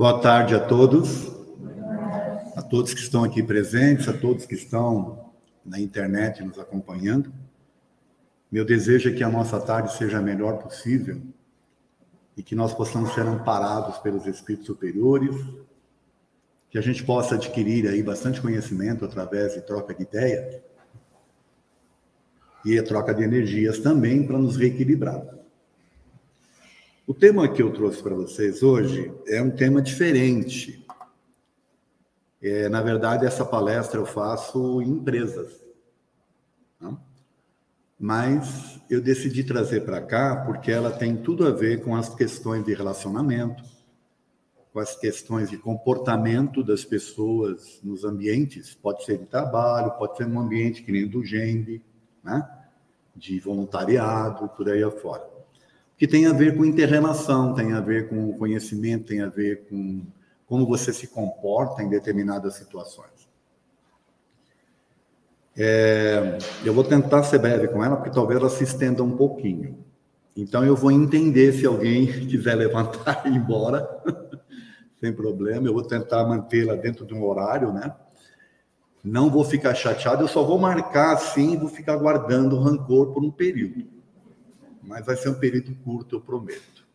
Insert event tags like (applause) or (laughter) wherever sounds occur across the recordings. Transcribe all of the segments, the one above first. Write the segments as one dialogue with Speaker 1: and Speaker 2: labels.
Speaker 1: Boa tarde a todos, a todos que estão aqui presentes, a todos que estão na internet nos acompanhando. Meu desejo é que a nossa tarde seja a melhor possível e que nós possamos ser amparados pelos espíritos superiores, que a gente possa adquirir aí bastante conhecimento através de troca de ideias e a troca de energias também para nos reequilibrar. O tema que eu trouxe para vocês hoje é um tema diferente. É, na verdade, essa palestra eu faço em empresas. Não? Mas eu decidi trazer para cá porque ela tem tudo a ver com as questões de relacionamento, com as questões de comportamento das pessoas nos ambientes. Pode ser de trabalho, pode ser num ambiente que nem do GEND, né? de voluntariado, por aí afora que tem a ver com interrelação, tem a ver com conhecimento, tem a ver com como você se comporta em determinadas situações. É, eu vou tentar ser breve com ela, porque talvez ela se estenda um pouquinho. Então, eu vou entender se alguém (laughs) quiser levantar e ir embora, (laughs) sem problema. Eu vou tentar mantê-la dentro de um horário, né? Não vou ficar chateado, eu só vou marcar assim e vou ficar guardando o rancor por um período mas vai ser um período curto, eu prometo.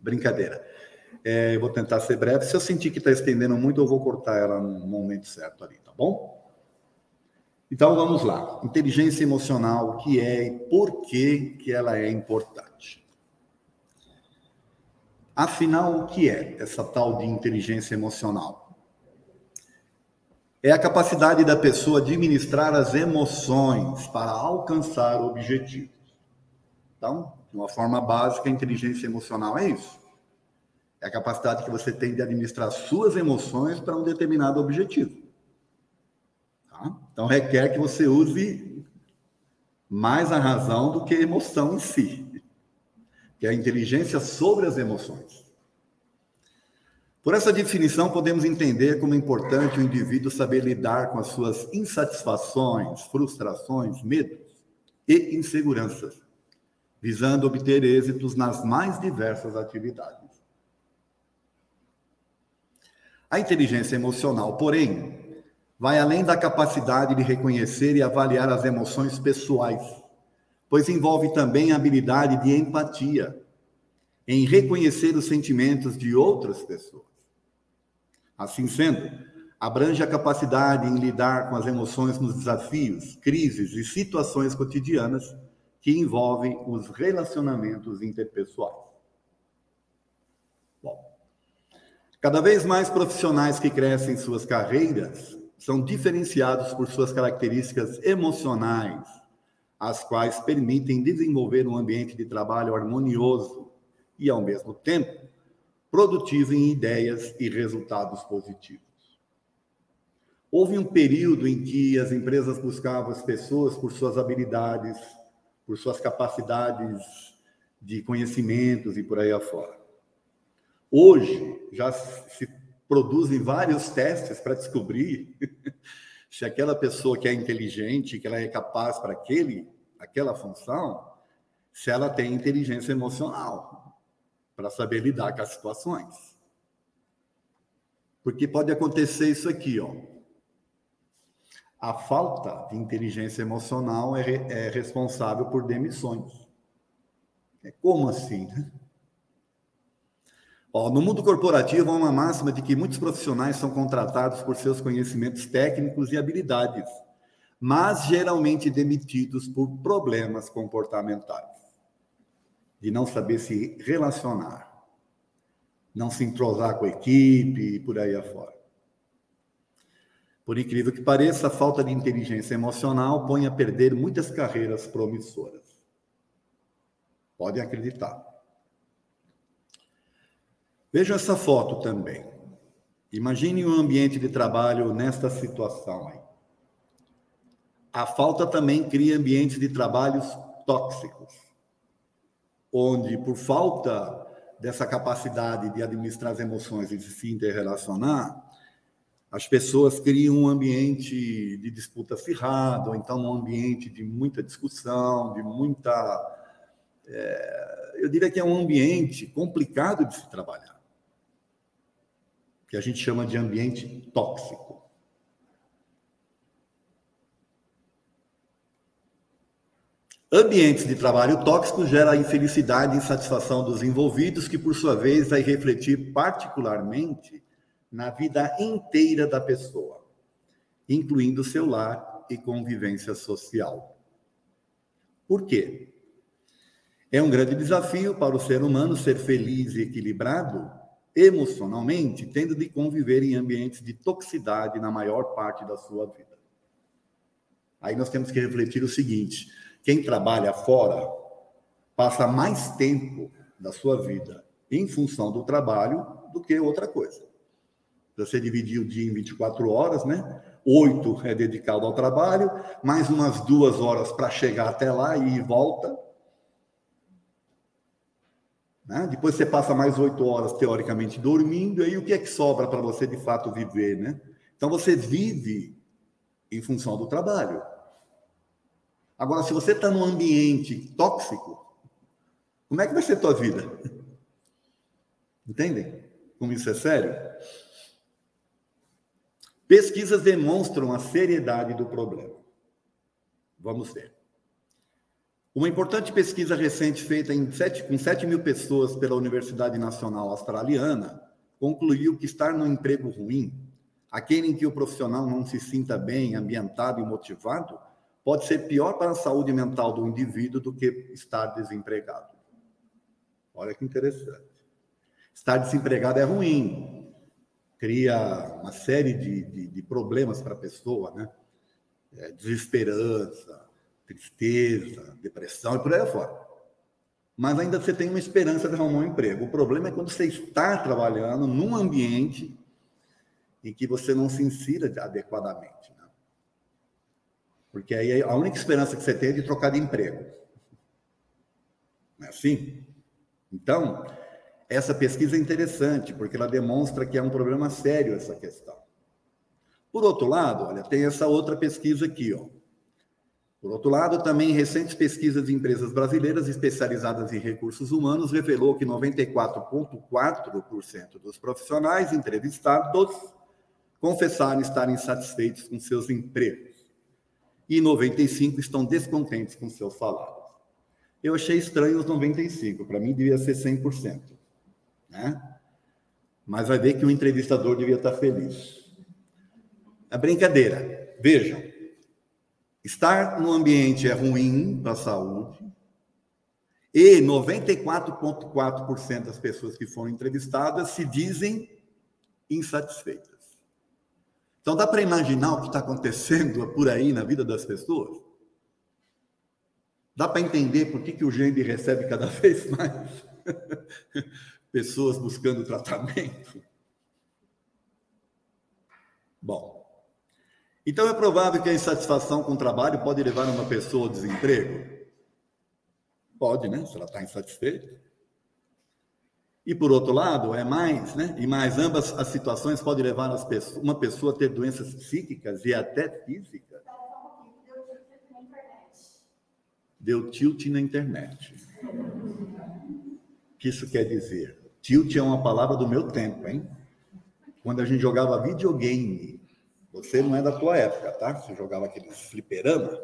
Speaker 1: Brincadeira. É, eu vou tentar ser breve. Se eu sentir que está estendendo muito, eu vou cortar ela no momento certo ali, tá bom? Então vamos lá. Inteligência emocional, o que é e por que, que ela é importante? Afinal, o que é essa tal de inteligência emocional? É a capacidade da pessoa administrar as emoções para alcançar objetivos. Então, de uma forma básica, a inteligência emocional é isso. É a capacidade que você tem de administrar suas emoções para um determinado objetivo. Tá? Então, requer que você use mais a razão do que a emoção em si, que é a inteligência sobre as emoções. Por essa definição, podemos entender como é importante o indivíduo saber lidar com as suas insatisfações, frustrações, medos e inseguranças visando obter êxitos nas mais diversas atividades. A inteligência emocional, porém, vai além da capacidade de reconhecer e avaliar as emoções pessoais, pois envolve também a habilidade de empatia, em reconhecer os sentimentos de outras pessoas. Assim sendo, abrange a capacidade em lidar com as emoções nos desafios, crises e situações cotidianas que envolvem os relacionamentos interpessoais. Bom, cada vez mais profissionais que crescem em suas carreiras são diferenciados por suas características emocionais, as quais permitem desenvolver um ambiente de trabalho harmonioso e, ao mesmo tempo, produtivo em ideias e resultados positivos. Houve um período em que as empresas buscavam as pessoas por suas habilidades, por suas capacidades de conhecimentos e por aí afora. Hoje, já se produzem vários testes para descobrir (laughs) se aquela pessoa que é inteligente, que ela é capaz para aquele, aquela função, se ela tem inteligência emocional para saber lidar com as situações. Porque pode acontecer isso aqui, ó. A falta de inteligência emocional é, é responsável por demissões. É como assim? Né? Ó, no mundo corporativo há uma máxima de que muitos profissionais são contratados por seus conhecimentos técnicos e habilidades, mas geralmente demitidos por problemas comportamentais, de não saber se relacionar, não se entrosar com a equipe e por aí afora. Por incrível que pareça, a falta de inteligência emocional põe a perder muitas carreiras promissoras. Podem acreditar. Veja essa foto também. Imagine um ambiente de trabalho nesta situação aí. A falta também cria ambientes de trabalhos tóxicos, onde, por falta dessa capacidade de administrar as emoções e de se interrelacionar, as pessoas criam um ambiente de disputa acirrada, ou então um ambiente de muita discussão, de muita. É, eu diria que é um ambiente complicado de se trabalhar. que a gente chama de ambiente tóxico. Ambientes de trabalho tóxicos geram infelicidade e insatisfação dos envolvidos, que por sua vez vai refletir particularmente na vida inteira da pessoa, incluindo seu lar e convivência social. Por quê? É um grande desafio para o ser humano ser feliz e equilibrado emocionalmente, tendo de conviver em ambientes de toxicidade na maior parte da sua vida. Aí nós temos que refletir o seguinte: quem trabalha fora passa mais tempo da sua vida em função do trabalho do que outra coisa. Você dividir o dia em 24 horas, né? Oito é dedicado ao trabalho, mais umas duas horas para chegar até lá e volta. Né? Depois você passa mais oito horas, teoricamente, dormindo, e aí o que é que sobra para você, de fato, viver, né? Então, você vive em função do trabalho. Agora, se você está num ambiente tóxico, como é que vai ser a tua vida? Entendem? Como isso é sério? Pesquisas demonstram a seriedade do problema. Vamos ver. Uma importante pesquisa recente feita em 7, com 7 mil pessoas pela Universidade Nacional Australiana concluiu que estar no emprego ruim, aquele em que o profissional não se sinta bem, ambientado e motivado, pode ser pior para a saúde mental do indivíduo do que estar desempregado. Olha que interessante. Estar desempregado é ruim, cria uma série de, de, de problemas para a pessoa, né? É, desesperança, tristeza, depressão e por aí fora. Mas ainda você tem uma esperança de arrumar um emprego. O problema é quando você está trabalhando num ambiente em que você não se insira adequadamente. Porque aí a única esperança que você tem é de trocar de emprego. Não é assim? Então, essa pesquisa é interessante, porque ela demonstra que é um problema sério essa questão. Por outro lado, olha, tem essa outra pesquisa aqui, ó. Por outro lado, também recentes pesquisas de empresas brasileiras especializadas em recursos humanos revelou que 94,4% dos profissionais entrevistados confessaram estarem satisfeitos com seus empregos e 95 estão descontentes com seus salários. Eu achei estranho os 95, para mim devia ser 100%, né? Mas vai ver que o entrevistador devia estar feliz. É brincadeira. Vejam, estar no ambiente é ruim para a saúde, e 94,4% das pessoas que foram entrevistadas se dizem insatisfeitas. Então dá para imaginar o que está acontecendo por aí na vida das pessoas? Dá para entender por que, que o Gende recebe cada (laughs) vez mais pessoas buscando tratamento? (laughs) Bom, então é provável que a insatisfação com o trabalho pode levar uma pessoa ao desemprego? Pode, né? Se ela está insatisfeita. E por outro lado, é mais, né? E mais ambas as situações podem levar pessoas, uma pessoa a ter doenças psíquicas e até físicas. Deu tilt na internet. O que isso quer dizer? Tilt é uma palavra do meu tempo, hein? Quando a gente jogava videogame, você não é da tua época, tá? Você jogava aquele fliperama,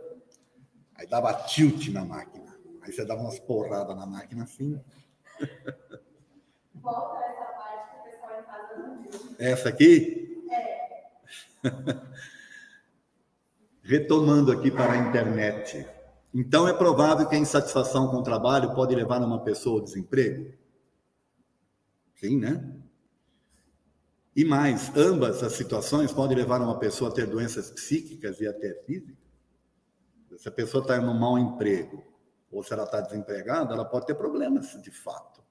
Speaker 1: aí dava tilt na máquina. Aí você dava umas porradas na máquina assim. (laughs) Volta essa parte que o pessoal em casa não viu. Essa aqui? É. (laughs) Retomando aqui para a internet. Então, é provável que a insatisfação com o trabalho pode levar uma pessoa ao desemprego? Sim, né? E mais, ambas as situações podem levar uma pessoa a ter doenças psíquicas e até físicas. Se a pessoa está em um mau emprego ou se ela está desempregada, ela pode ter problemas de fato.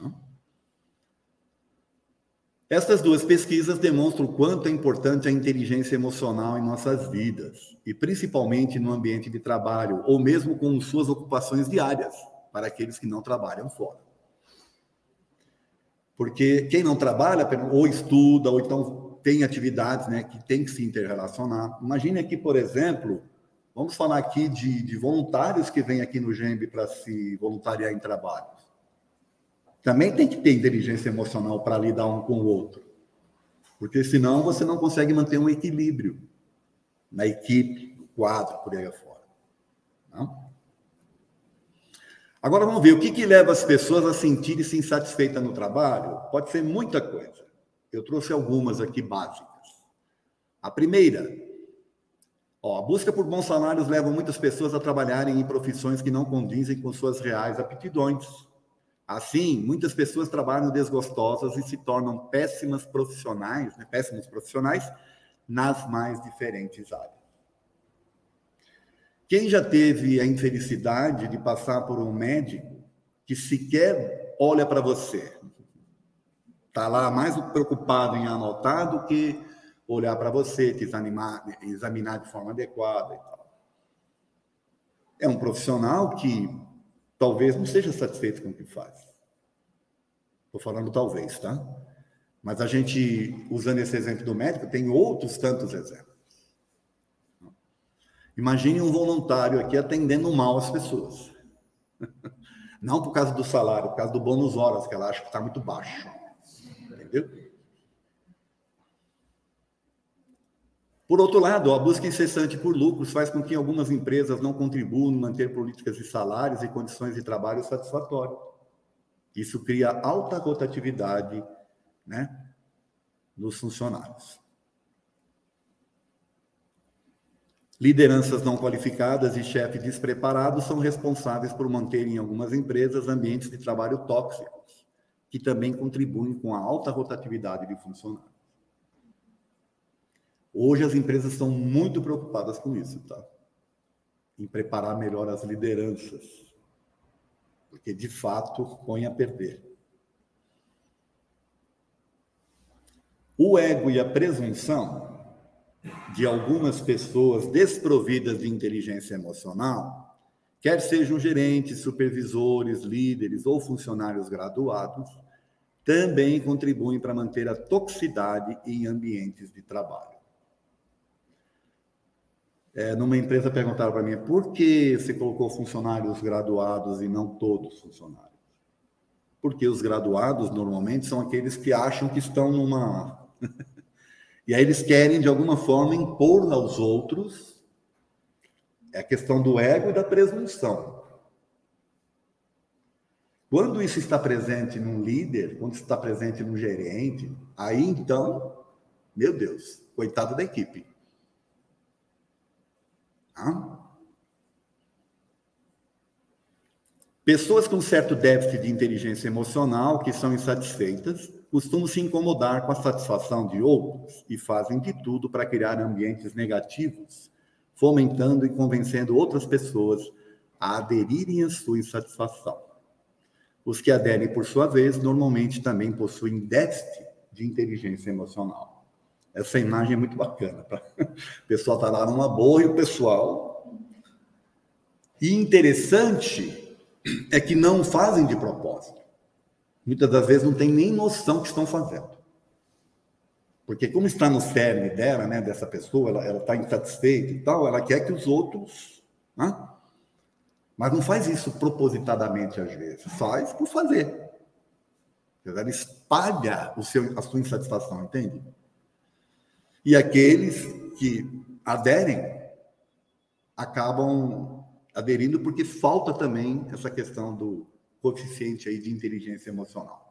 Speaker 1: Não? Essas duas pesquisas demonstram o quanto é importante a inteligência emocional em nossas vidas, e principalmente no ambiente de trabalho, ou mesmo com suas ocupações diárias, para aqueles que não trabalham fora. Porque quem não trabalha, ou estuda, ou então tem atividades né, que tem que se interrelacionar. Imagine aqui, por exemplo, vamos falar aqui de, de voluntários que vêm aqui no GEMB para se voluntariar em trabalhos também tem que ter inteligência emocional para lidar um com o outro. Porque senão você não consegue manter um equilíbrio na equipe, no quadro, por aí afora. Não? Agora vamos ver o que, que leva as pessoas a sentirem-se insatisfeitas no trabalho. Pode ser muita coisa. Eu trouxe algumas aqui básicas. A primeira, ó, a busca por bons salários leva muitas pessoas a trabalharem em profissões que não condizem com suas reais aptidões. Assim, muitas pessoas trabalham desgostosas e se tornam péssimas profissionais, né, péssimos profissionais nas mais diferentes áreas. Quem já teve a infelicidade de passar por um médico que sequer olha para você, está lá mais preocupado em anotar do que olhar para você, te examinar, examinar de forma adequada e tal. É um profissional que talvez não seja satisfeito com o que faz. Estou falando talvez, tá? Mas a gente, usando esse exemplo do médico, tem outros tantos exemplos. Imagine um voluntário aqui atendendo mal as pessoas. (laughs) Não por causa do salário, por causa do bônus horas, que ela acha que está muito baixo. Entendeu? Por outro lado, a busca incessante por lucros faz com que algumas empresas não contribuam em manter políticas de salários e condições de trabalho satisfatórias. Isso cria alta rotatividade né, nos funcionários. Lideranças não qualificadas e chefes despreparados são responsáveis por manter em algumas empresas ambientes de trabalho tóxicos, que também contribuem com a alta rotatividade de funcionários. Hoje as empresas estão muito preocupadas com isso, tá? Em preparar melhor as lideranças, porque de fato põe a perder. O ego e a presunção de algumas pessoas desprovidas de inteligência emocional, quer sejam gerentes, supervisores, líderes ou funcionários graduados, também contribuem para manter a toxicidade em ambientes de trabalho. É, numa empresa perguntaram para mim por que você colocou funcionários graduados e não todos funcionários? Porque os graduados normalmente são aqueles que acham que estão numa. E aí eles querem, de alguma forma, impor aos outros a questão do ego e da presunção. Quando isso está presente num líder, quando está presente num gerente, aí então, meu Deus, coitado da equipe. Pessoas com certo déficit de inteligência emocional, que são insatisfeitas, costumam se incomodar com a satisfação de outros e fazem de tudo para criar ambientes negativos, fomentando e convencendo outras pessoas a aderirem à sua insatisfação. Os que aderem, por sua vez, normalmente também possuem déficit de inteligência emocional. Essa imagem é muito bacana. Pra... O pessoal está lá numa boa e o pessoal. E interessante é que não fazem de propósito. Muitas das vezes não tem nem noção que estão fazendo. Porque como está no cerne dela, né, dessa pessoa, ela está insatisfeita e tal, ela quer que os outros... Né? Mas não faz isso propositadamente, às vezes. Faz por fazer. Ela espalha o seu, a sua insatisfação, entende? E aqueles que aderem acabam aderindo porque falta também essa questão do coeficiente aí de inteligência emocional.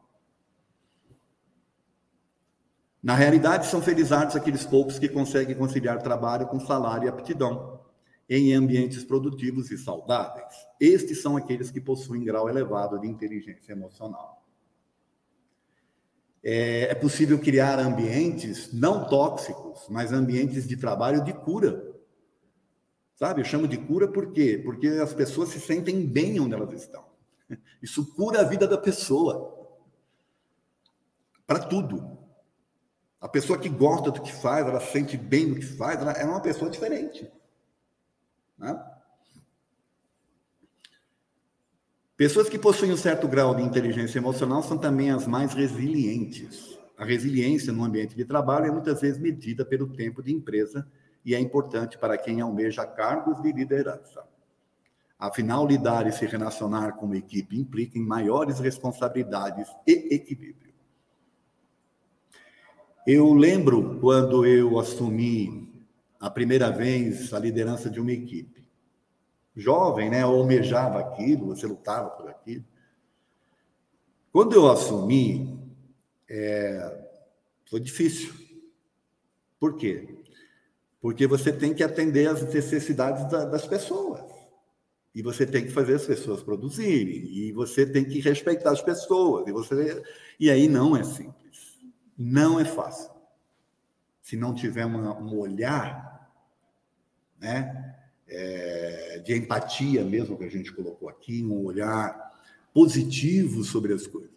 Speaker 1: Na realidade, são felizardos aqueles poucos que conseguem conciliar trabalho com salário e aptidão em ambientes produtivos e saudáveis. Estes são aqueles que possuem grau elevado de inteligência emocional. É, é possível criar ambientes não tóxicos, mas ambientes de trabalho de cura. Sabe? Eu chamo de cura por quê? Porque as pessoas se sentem bem onde elas estão. (laughs) Isso cura a vida da pessoa. Para tudo. A pessoa que gosta do que faz, ela se sente bem no que faz, ela é uma pessoa diferente. Né? Pessoas que possuem um certo grau de inteligência emocional são também as mais resilientes. A resiliência no ambiente de trabalho é muitas vezes medida pelo tempo de empresa e é importante para quem almeja cargos de liderança. Afinal, lidar e se relacionar com uma equipe implica em maiores responsabilidades e equilíbrio. Eu lembro quando eu assumi a primeira vez a liderança de uma equipe. Jovem, né? Eu almejava aquilo, você lutava por aquilo. Quando eu assumi, é, foi difícil. Por quê? Porque você tem que atender às necessidades da, das pessoas. E você tem que fazer as pessoas produzirem. E você tem que respeitar as pessoas. E, você... e aí não é simples. Não é fácil. Se não tiver uma, um olhar né, é, de empatia mesmo que a gente colocou aqui, um olhar positivo sobre as coisas.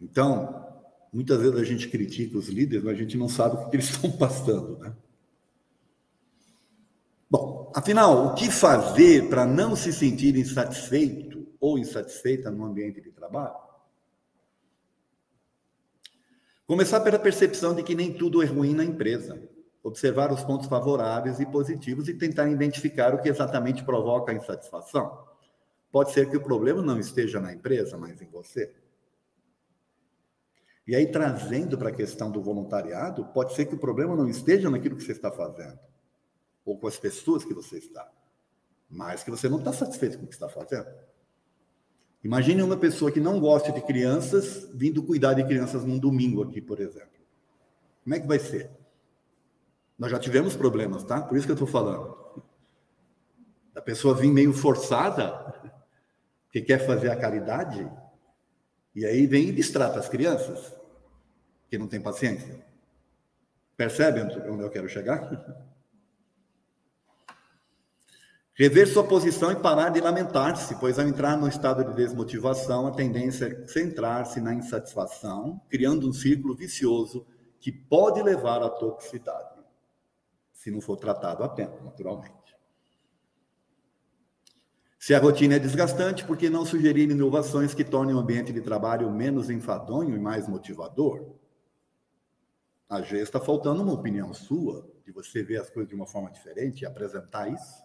Speaker 1: Então, muitas vezes a gente critica os líderes, mas a gente não sabe o que eles (laughs) estão passando, né? Bom, afinal, o que fazer para não se sentir insatisfeito ou insatisfeita no ambiente de trabalho? Começar pela percepção de que nem tudo é ruim na empresa. Observar os pontos favoráveis e positivos e tentar identificar o que exatamente provoca a insatisfação. Pode ser que o problema não esteja na empresa, mas em você. E aí, trazendo para a questão do voluntariado, pode ser que o problema não esteja naquilo que você está fazendo, ou com as pessoas que você está, mas que você não está satisfeito com o que está fazendo. Imagine uma pessoa que não gosta de crianças vindo cuidar de crianças num domingo aqui, por exemplo. Como é que vai ser? Nós já tivemos problemas, tá? Por isso que eu estou falando. A pessoa vir meio forçada, que quer fazer a caridade, e aí vem e distrata as crianças, que não tem paciência. Percebe onde eu quero chegar? (laughs) Rever sua posição e parar de lamentar-se, pois ao entrar no estado de desmotivação, a tendência é centrar-se na insatisfação, criando um círculo vicioso que pode levar à toxicidade, se não for tratado a tempo, naturalmente. Se a rotina é desgastante, por que não sugerir inovações que tornem o ambiente de trabalho menos enfadonho e mais motivador? Às vezes está faltando uma opinião sua, de você ver as coisas de uma forma diferente e apresentar isso.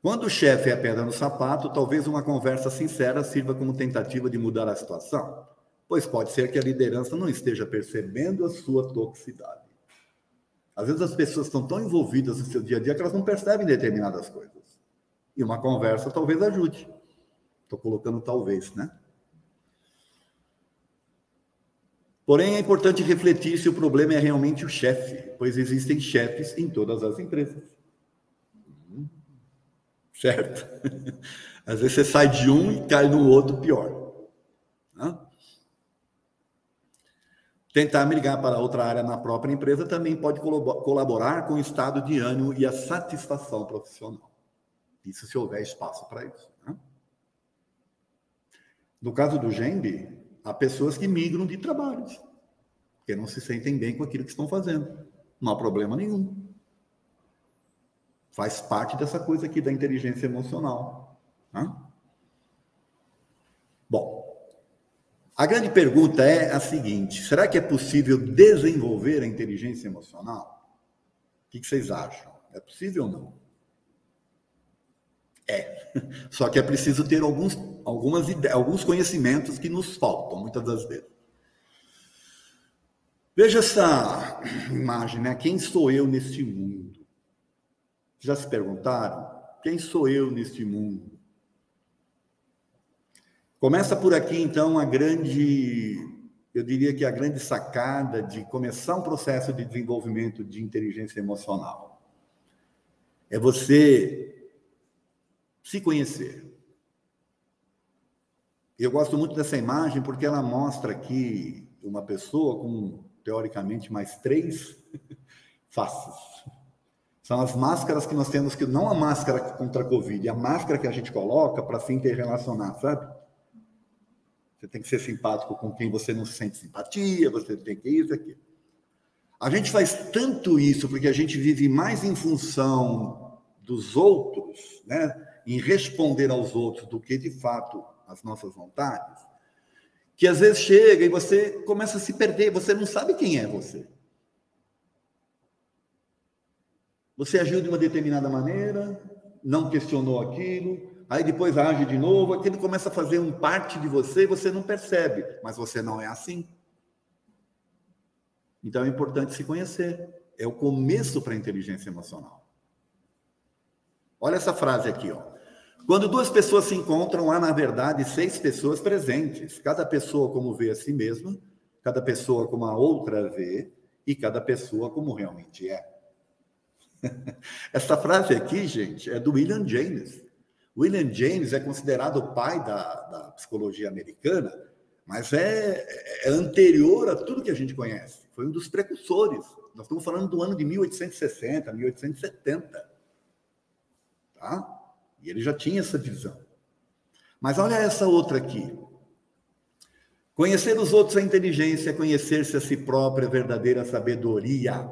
Speaker 1: Quando o chefe é a pedra no sapato, talvez uma conversa sincera sirva como tentativa de mudar a situação, pois pode ser que a liderança não esteja percebendo a sua toxicidade. Às vezes as pessoas estão tão envolvidas no seu dia a dia que elas não percebem determinadas coisas. E uma conversa talvez ajude. Estou colocando talvez, né? Porém, é importante refletir se o problema é realmente o chefe, pois existem chefes em todas as empresas. Certo? (laughs) Às vezes você sai de um e cai no outro pior. Né? Tentar migrar para outra área na própria empresa também pode colaborar com o estado de ânimo e a satisfação profissional. Isso se houver espaço para isso. Né? No caso do GEMB, há pessoas que migram de trabalhos, porque não se sentem bem com aquilo que estão fazendo. Não há problema nenhum. Faz parte dessa coisa aqui da inteligência emocional. Né? Bom, a grande pergunta é a seguinte: será que é possível desenvolver a inteligência emocional? O que vocês acham? É possível ou não? É. (laughs) Só que é preciso ter alguns, algumas alguns conhecimentos que nos faltam, muitas das vezes. Veja essa imagem, né? Quem sou eu neste mundo? Já se perguntaram? Quem sou eu neste mundo? Começa por aqui, então, a grande, eu diria que a grande sacada de começar um processo de desenvolvimento de inteligência emocional. É você se conhecer. Eu gosto muito dessa imagem porque ela mostra aqui uma pessoa com, teoricamente, mais três (laughs) faces. São as máscaras que nós temos, que não a máscara contra a Covid, a máscara que a gente coloca para se interrelacionar, sabe? Você tem que ser simpático com quem você não sente simpatia, você tem que isso, aquilo. A gente faz tanto isso porque a gente vive mais em função dos outros, né? em responder aos outros, do que de fato as nossas vontades, que às vezes chega e você começa a se perder, você não sabe quem é você. Você agiu de uma determinada maneira, não questionou aquilo, aí depois age de novo, aquilo começa a fazer um parte de você e você não percebe, mas você não é assim. Então é importante se conhecer. É o começo para a inteligência emocional. Olha essa frase aqui, ó. Quando duas pessoas se encontram, há na verdade seis pessoas presentes. Cada pessoa como vê a si mesma, cada pessoa como a outra vê e cada pessoa como realmente é. (laughs) Essa frase aqui, gente, é do William James. William James é considerado o pai da, da psicologia americana, mas é, é, anterior a tudo que a gente conhece. Foi um dos precursores. Nós estamos falando do ano de 1860, 1870. Tá? E ele já tinha essa visão. Mas olha essa outra aqui. Conhecer os outros é inteligência, conhecer-se a si próprio é verdadeira sabedoria.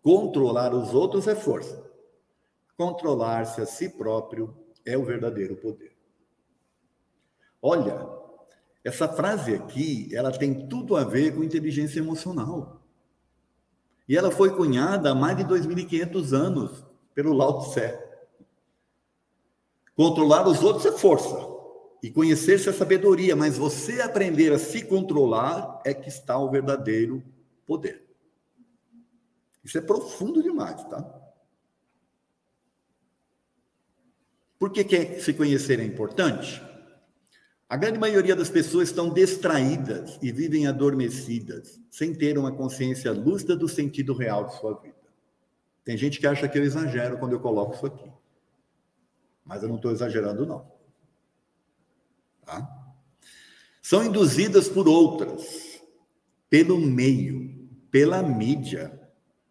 Speaker 1: Controlar os outros é força. Controlar-se a si próprio é o verdadeiro poder. Olha, essa frase aqui, ela tem tudo a ver com inteligência emocional. E ela foi cunhada há mais de 2.500 anos pelo Lao Tse. Controlar os outros é força. E conhecer-se é sabedoria, mas você aprender a se controlar é que está o verdadeiro poder. Isso é profundo demais, tá? Por que, que se conhecer é importante? A grande maioria das pessoas estão distraídas e vivem adormecidas, sem ter uma consciência lúcida do sentido real de sua vida. Tem gente que acha que eu exagero quando eu coloco isso aqui. Mas eu não estou exagerando, não. Tá? São induzidas por outras, pelo meio, pela mídia.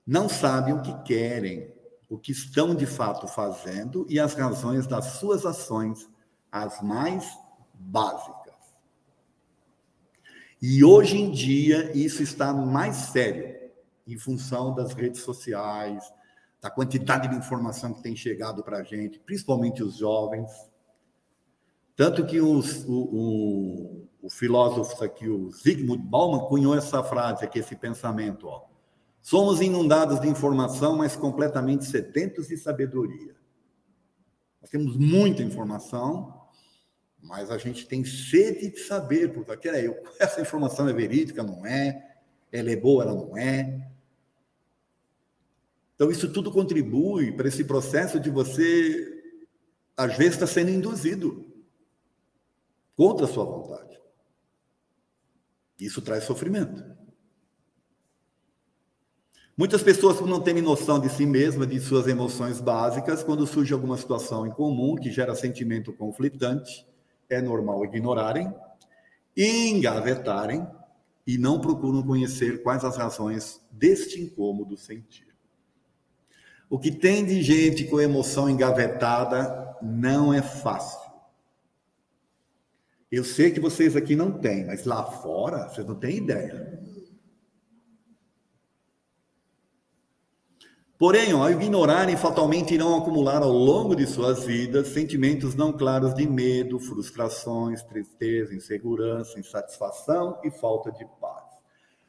Speaker 1: Não sabem o que querem, o que estão de fato fazendo e as razões das suas ações, as mais básicas. E hoje em dia isso está mais sério em função das redes sociais, da quantidade de informação que tem chegado para a gente, principalmente os jovens. Tanto que os, o, o, o, filósofo aqui, o Zygmunt Bauman, cunhou essa frase aqui, esse pensamento, ó. Somos inundados de informação, mas completamente sedentos de sabedoria. Nós temos muita informação, mas a gente tem sede de saber, porque (laughs) essa informação é verídica, não é? Ela é boa, ela não é? Então, isso tudo contribui para esse processo de você, às vezes, estar tá sendo induzido contra a sua vontade. Isso traz sofrimento. Muitas pessoas não têm noção de si mesmas, de suas emoções básicas, quando surge alguma situação em comum que gera sentimento conflitante, é normal ignorarem, engavetarem e não procuram conhecer quais as razões deste incômodo sentir. O que tem de gente com emoção engavetada não é fácil. Eu sei que vocês aqui não têm, mas lá fora vocês não têm ideia. Porém, ao ignorarem, fatalmente irão acumular ao longo de suas vidas sentimentos não claros de medo, frustrações, tristeza, insegurança, insatisfação e falta de paz.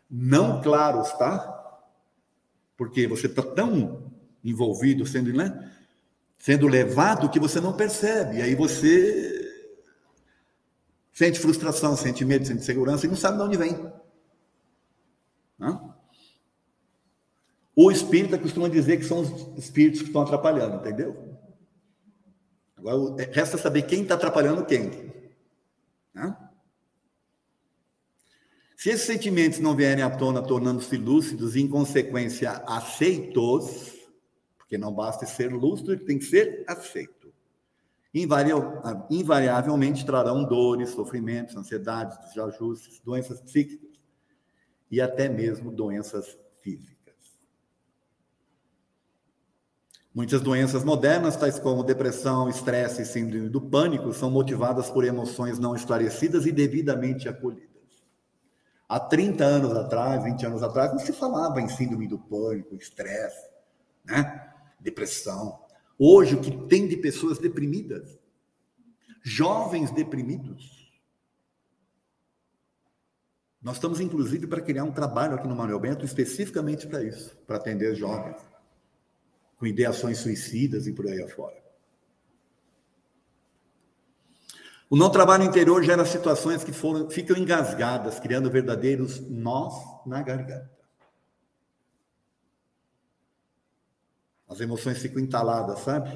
Speaker 1: Não claros, tá? Porque você está tão envolvido, sendo, né? sendo levado que você não percebe. E aí você sente frustração, sente medo, sente segurança e não sabe de onde vem. Não? O espírita costuma dizer que são os espíritos que estão atrapalhando, entendeu? Agora, resta saber quem está atrapalhando quem. Né? Se esses sentimentos não vierem à tona, tornando-se lúcidos e, em consequência, aceitos, porque não basta ser lúcido, ele tem que ser aceito. Invariavelmente trarão dores, sofrimentos, ansiedades, desajustes, doenças psíquicas e até mesmo doenças físicas. Muitas doenças modernas, tais como depressão, estresse e síndrome do pânico, são motivadas por emoções não esclarecidas e devidamente acolhidas. Há 30 anos atrás, 20 anos atrás, não se falava em síndrome do pânico, estresse, né? depressão. Hoje, o que tem de pessoas deprimidas, jovens deprimidos. Nós estamos, inclusive, para criar um trabalho aqui no Manuel Bento especificamente para isso, para atender jovens com ideações suicidas e por aí afora. O não trabalho interior gera situações que foram, ficam engasgadas, criando verdadeiros nós na garganta. As emoções ficam entaladas, sabe?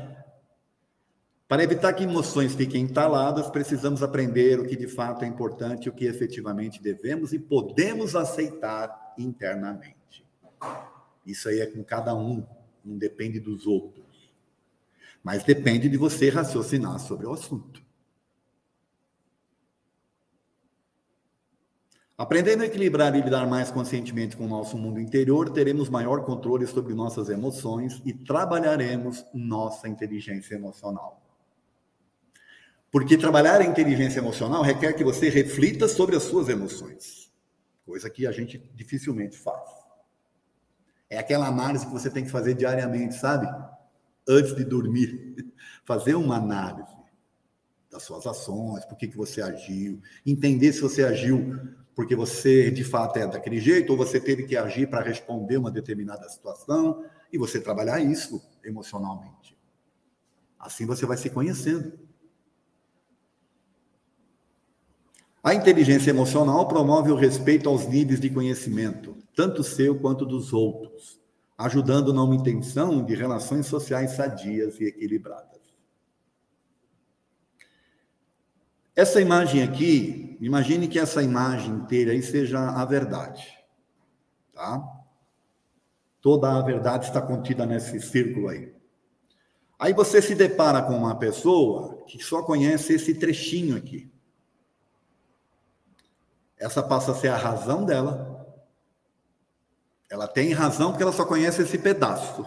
Speaker 1: Para evitar que emoções fiquem entaladas, precisamos aprender o que de fato é importante, o que efetivamente devemos e podemos aceitar internamente. Isso aí é com cada um, não depende dos outros. Mas depende de você raciocinar sobre o assunto. Aprendendo a equilibrar e lidar mais conscientemente com o nosso mundo interior, teremos maior controle sobre nossas emoções e trabalharemos nossa inteligência emocional. Porque trabalhar a inteligência emocional requer que você reflita sobre as suas emoções, coisa que a gente dificilmente faz. É aquela análise que você tem que fazer diariamente, sabe? Antes de dormir. (laughs) Fazer uma análise das suas ações, por que, que você agiu, entender se você agiu porque você de fato é daquele jeito, ou você teve que agir para responder uma determinada situação, e você trabalhar isso emocionalmente. Assim você vai se conhecendo. A inteligência emocional promove o respeito aos níveis de conhecimento, tanto seu quanto dos outros, ajudando na manutenção de relações sociais sadias e equilibradas. Essa imagem aqui, imagine que essa imagem inteira aí seja a verdade, tá? Toda a verdade está contida nesse círculo aí. Aí você se depara com uma pessoa que só conhece esse trechinho aqui. Essa passa a ser a razão dela. Ela tem razão porque ela só conhece esse pedaço.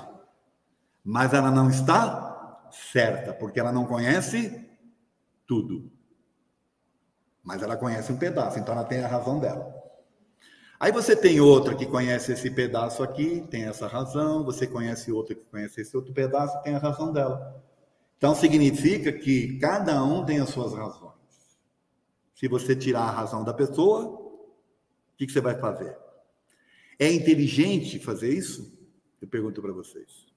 Speaker 1: Mas ela não está certa, porque ela não conhece tudo. Mas ela conhece um pedaço, então ela tem a razão dela. Aí você tem outra que conhece esse pedaço aqui, tem essa razão, você conhece outra que conhece esse outro pedaço, tem a razão dela. Então significa que cada um tem as suas razões. Se você tirar a razão da pessoa, o que, que você vai fazer? É inteligente fazer isso? Eu pergunto para vocês.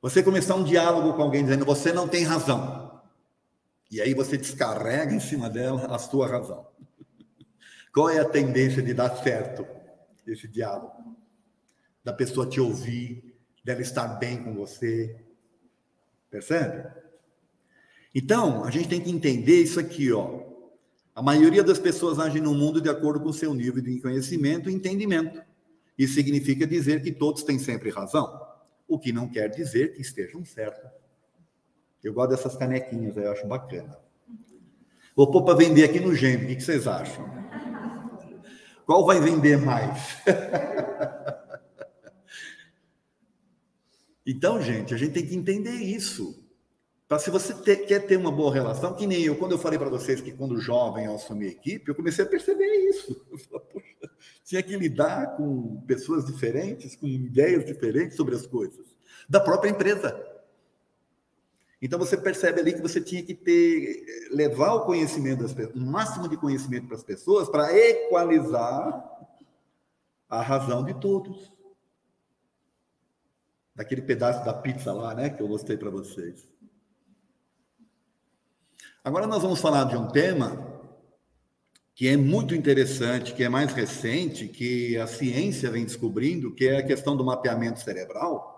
Speaker 1: Você começar um diálogo com alguém dizendo você não tem razão. E aí você descarrega em cima dela a sua razão. Qual é a tendência de dar certo esse diálogo? Da pessoa te ouvir, dela estar bem com você. Percebe? Então, a gente tem que entender isso aqui, ó. A maioria das pessoas age no mundo de acordo com o seu nível de conhecimento e entendimento. Isso significa dizer que todos têm sempre razão, o que não quer dizer que estejam certos. Eu gosto dessas canequinhas, eu acho bacana. Vou pôr para vender aqui no Gêmeo, o que vocês acham? Qual vai vender mais? (laughs) então, gente, a gente tem que entender isso. Se você quer ter uma boa relação, que nem eu, quando eu falei para vocês que quando jovem eu assumi a equipe, eu comecei a perceber isso. (laughs) Poxa, tinha que lidar com pessoas diferentes, com ideias diferentes sobre as coisas. Da própria empresa. Então você percebe ali que você tinha que ter levar o conhecimento das o máximo de conhecimento para as pessoas para equalizar a razão de todos. Daquele pedaço da pizza lá, né, que eu mostrei para vocês. Agora nós vamos falar de um tema que é muito interessante, que é mais recente, que a ciência vem descobrindo, que é a questão do mapeamento cerebral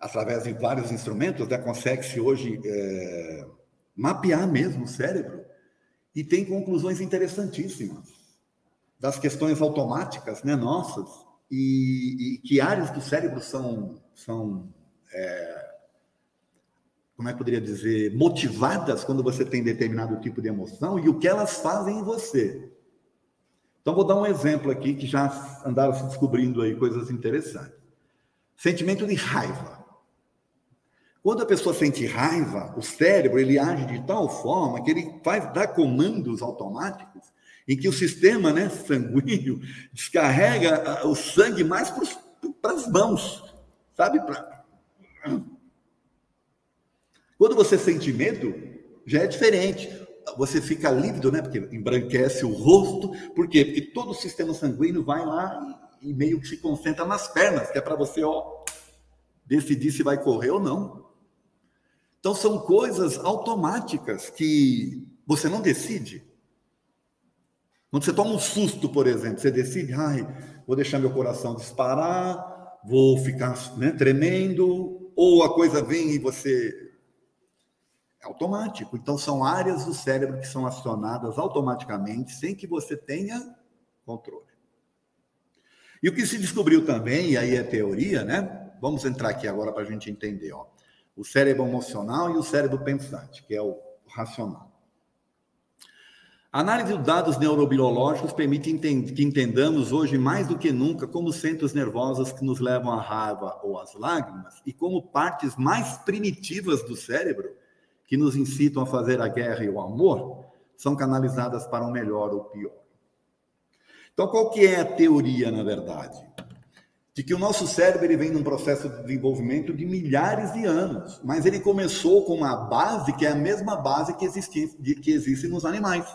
Speaker 1: através de vários instrumentos, né, consegue-se hoje é, mapear mesmo o cérebro e tem conclusões interessantíssimas das questões automáticas, né, nossas, e, e que áreas do cérebro são, são é, como é que poderia dizer, motivadas quando você tem determinado tipo de emoção e o que elas fazem em você. Então, vou dar um exemplo aqui que já andaram se descobrindo aí coisas interessantes. Sentimento de raiva. Quando a pessoa sente raiva, o cérebro ele age de tal forma que ele faz dar comandos automáticos em que o sistema né, (laughs) sanguíneo descarrega o sangue mais para as mãos, sabe? Pra... Quando você sente medo, já é diferente. Você fica lívido, né? Porque embranquece o rosto. Por quê? Porque todo o sistema sanguíneo vai lá e, meio que se concentra nas pernas, que é para você, ó, decidir se vai correr ou não. Então, são coisas automáticas que você não decide. Quando você toma um susto, por exemplo, você decide, ai, vou deixar meu coração disparar, vou ficar né, tremendo, ou a coisa vem e você. Automático. Então, são áreas do cérebro que são acionadas automaticamente, sem que você tenha controle. E o que se descobriu também, e aí é teoria, né? Vamos entrar aqui agora para a gente entender, ó. O cérebro emocional e o cérebro pensante, que é o racional. A análise de dados neurobiológicos permite que entendamos hoje mais do que nunca como centros nervosos que nos levam à raiva ou às lágrimas e como partes mais primitivas do cérebro que nos incitam a fazer a guerra e o amor são canalizadas para o melhor ou pior. Então, qual que é a teoria, na verdade? De que o nosso cérebro ele vem num processo de desenvolvimento de milhares de anos, mas ele começou com uma base que é a mesma base que existe, que existe nos animais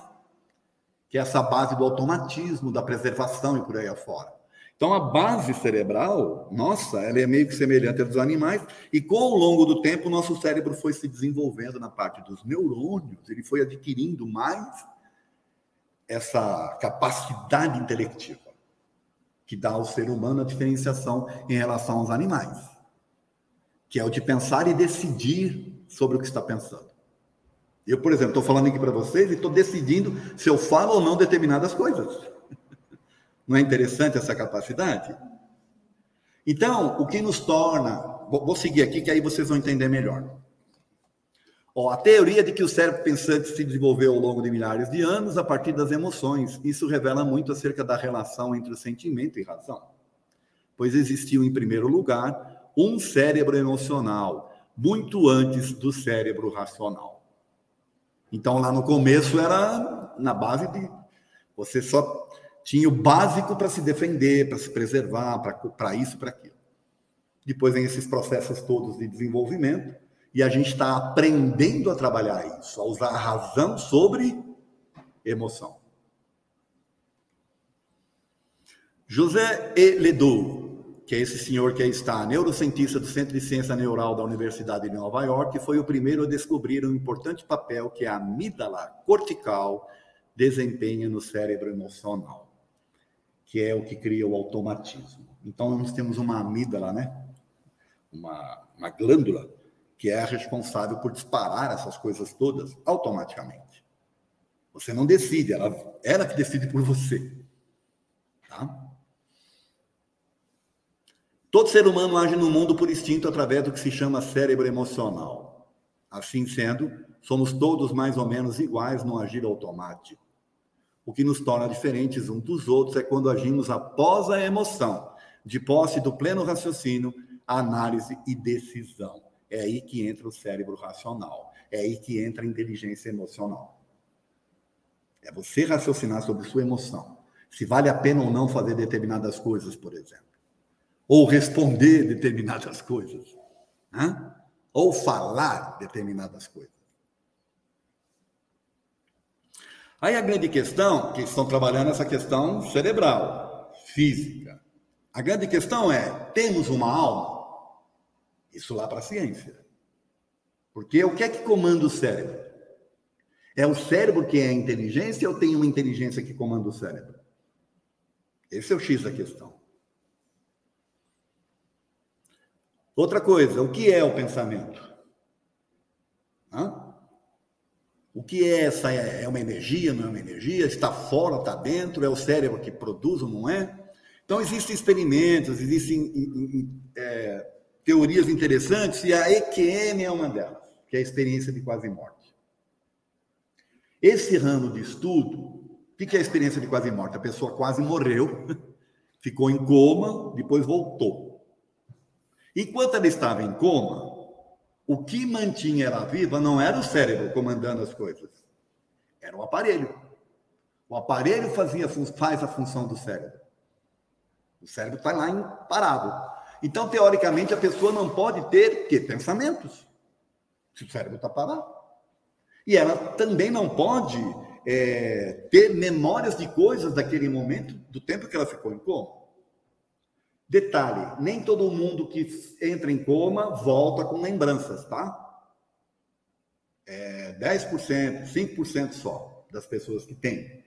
Speaker 1: que é essa base do automatismo, da preservação e por aí afora. Então, a base cerebral, nossa, ela é meio que semelhante à dos animais, e com o longo do tempo, o nosso cérebro foi se desenvolvendo na parte dos neurônios, ele foi adquirindo mais essa capacidade intelectiva, que dá ao ser humano a diferenciação em relação aos animais, que é o de pensar e decidir sobre o que está pensando. Eu, por exemplo, estou falando aqui para vocês e estou decidindo se eu falo ou não determinadas coisas. Não é interessante essa capacidade? Então, o que nos torna. Vou seguir aqui, que aí vocês vão entender melhor. Ó, a teoria de que o cérebro pensante se desenvolveu ao longo de milhares de anos a partir das emoções. Isso revela muito acerca da relação entre o sentimento e razão. Pois existiu, em primeiro lugar, um cérebro emocional, muito antes do cérebro racional. Então, lá no começo era na base de. Você só tinha o básico para se defender, para se preservar, para isso, para aquilo. Depois vem esses processos todos de desenvolvimento, e a gente está aprendendo a trabalhar isso, a usar a razão sobre emoção. José E. Ledoux, que é esse senhor que aí está, neurocientista do Centro de Ciência Neural da Universidade de Nova York, foi o primeiro a descobrir um importante papel que a amígdala cortical desempenha no cérebro emocional, que é o que cria o automatismo. Então, nós temos uma amígdala, né? Uma, uma glândula que é a responsável por disparar essas coisas todas automaticamente. Você não decide, ela, ela que decide por você. Tá? Todo ser humano age no mundo por instinto através do que se chama cérebro emocional. Assim sendo, somos todos mais ou menos iguais no agir automático. O que nos torna diferentes uns dos outros é quando agimos após a emoção, de posse do pleno raciocínio, análise e decisão. É aí que entra o cérebro racional. É aí que entra a inteligência emocional. É você raciocinar sobre sua emoção. Se vale a pena ou não fazer determinadas coisas, por exemplo ou responder determinadas coisas, né? ou falar determinadas coisas. Aí a grande questão, que estão trabalhando essa questão cerebral, física. A grande questão é: temos uma alma? Isso lá para a ciência. Porque o que é que comanda o cérebro? É o cérebro que é a inteligência ou tem uma inteligência que comanda o cérebro? Esse é o X da questão. Outra coisa, o que é o pensamento? Hã? O que é essa? É uma energia, não é uma energia? Está fora, está dentro? É o cérebro que produz ou não é? Então, existem experimentos, existem é, teorias interessantes, e a EQM é uma delas, que é a experiência de quase morte. Esse ramo de estudo, o que é a experiência de quase morte? A pessoa quase morreu, (laughs) ficou em coma, depois voltou. Enquanto ela estava em coma, o que mantinha ela viva não era o cérebro comandando as coisas, era o aparelho. O aparelho fazia, faz a função do cérebro. O cérebro está lá parado. Então, teoricamente, a pessoa não pode ter que pensamentos, se o cérebro está parado. E ela também não pode é, ter memórias de coisas daquele momento, do tempo que ela ficou em coma. Detalhe: nem todo mundo que entra em coma volta com lembranças, tá? é 10%, 5% só das pessoas que têm.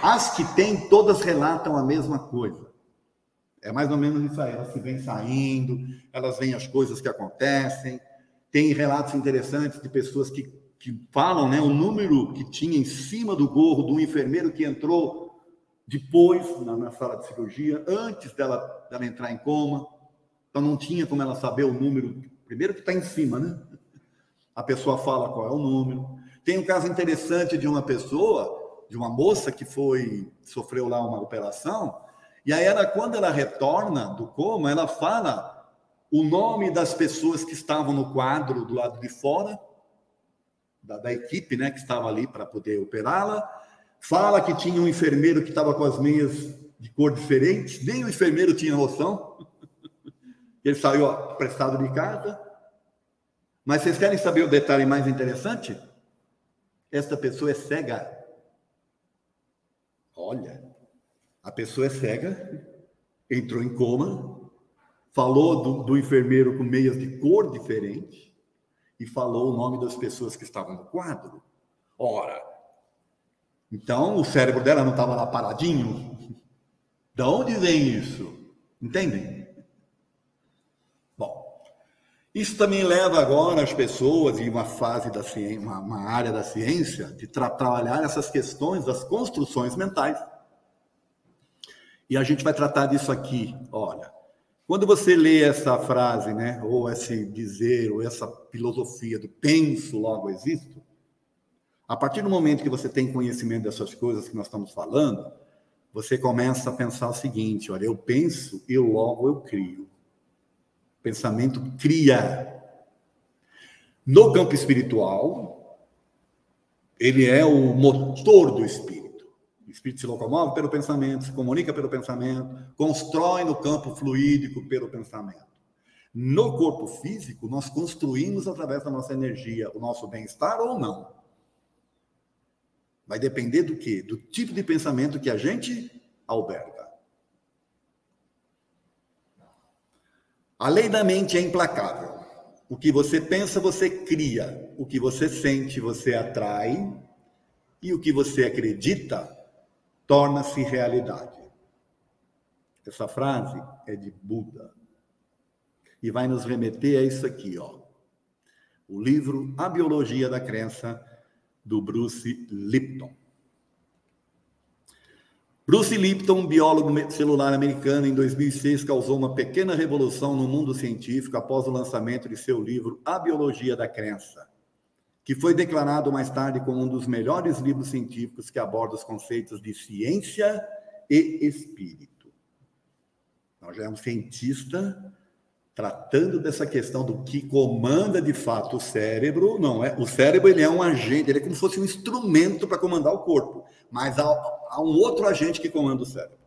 Speaker 1: As que têm, todas relatam a mesma coisa. É mais ou menos isso aí. Elas se vêm saindo, elas veem as coisas que acontecem. Tem relatos interessantes de pessoas que, que falam né, o número que tinha em cima do gorro do enfermeiro que entrou depois na, na sala de cirurgia, antes dela, dela entrar em coma. Então não tinha como ela saber o número. Primeiro que está em cima, né? A pessoa fala qual é o número. Tem um caso interessante de uma pessoa, de uma moça que foi sofreu lá uma operação, e aí ela quando ela retorna do coma, ela fala o nome das pessoas que estavam no quadro do lado de fora da, da equipe, né, que estava ali para poder operá-la. Fala que tinha um enfermeiro que estava com as meias de cor diferente, nem o enfermeiro tinha noção. (laughs) Ele saiu apressado de casa. Mas vocês querem saber o detalhe mais interessante? Esta pessoa é cega. Olha, a pessoa é cega, entrou em coma, falou do, do enfermeiro com meias de cor diferente e falou o nome das pessoas que estavam no quadro. Ora, então o cérebro dela não estava lá paradinho? De onde vem isso? Entendem? Isso também leva agora as pessoas em uma fase da ciência, uma, uma área da ciência, de tra trabalhar essas questões das construções mentais. E a gente vai tratar disso aqui. Olha, quando você lê essa frase, né, ou esse dizer, ou essa filosofia do penso, logo existo, a partir do momento que você tem conhecimento dessas coisas que nós estamos falando, você começa a pensar o seguinte: olha, eu penso e logo eu crio pensamento cria. No campo espiritual, ele é o motor do espírito. O espírito se locomove pelo pensamento, se comunica pelo pensamento, constrói no campo fluídico pelo pensamento. No corpo físico, nós construímos através da nossa energia o nosso bem-estar ou não. Vai depender do quê? Do tipo de pensamento que a gente alberga. A lei da mente é implacável. O que você pensa, você cria. O que você sente, você atrai. E o que você acredita, torna-se realidade. Essa frase é de Buda. E vai nos remeter a isso aqui, ó. O livro A Biologia da Crença, do Bruce Lipton. Bruce Lipton, biólogo celular americano, em 2006 causou uma pequena revolução no mundo científico após o lançamento de seu livro A Biologia da Crença, que foi declarado mais tarde como um dos melhores livros científicos que aborda os conceitos de ciência e espírito. Então, já é um cientista tratando dessa questão do que comanda de fato o cérebro, não é? O cérebro ele é um agente, ele é como se fosse um instrumento para comandar o corpo, mas há, há um outro agente que comanda o cérebro.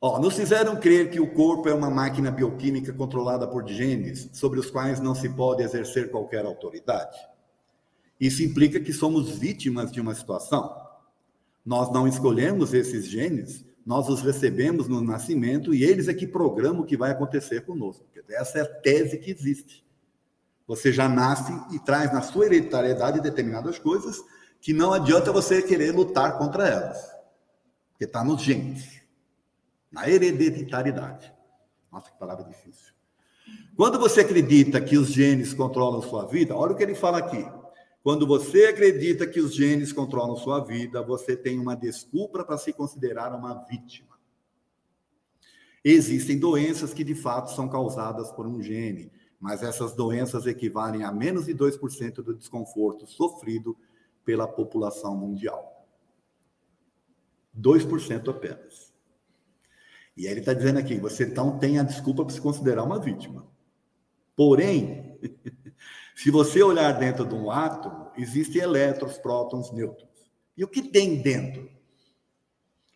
Speaker 1: Ó, nos fizeram crer que o corpo é uma máquina bioquímica controlada por genes, sobre os quais não se pode exercer qualquer autoridade. Isso implica que somos vítimas de uma situação. Nós não escolhemos esses genes, nós os recebemos no nascimento e eles é que programam o que vai acontecer conosco. Essa é a tese que existe. Você já nasce e traz na sua hereditariedade determinadas coisas que não adianta você querer lutar contra elas, porque está nos genes, na hereditariedade. Nossa, que palavra difícil. Quando você acredita que os genes controlam sua vida, olha o que ele fala aqui. Quando você acredita que os genes controlam sua vida, você tem uma desculpa para se considerar uma vítima. Existem doenças que de fato são causadas por um gene, mas essas doenças equivalem a menos de 2% do desconforto sofrido pela população mundial. 2% apenas. E aí ele está dizendo aqui: você então tem a desculpa para se considerar uma vítima. Porém, (laughs) Se você olhar dentro de um átomo, existem elétrons, prótons, nêutrons. E o que tem dentro?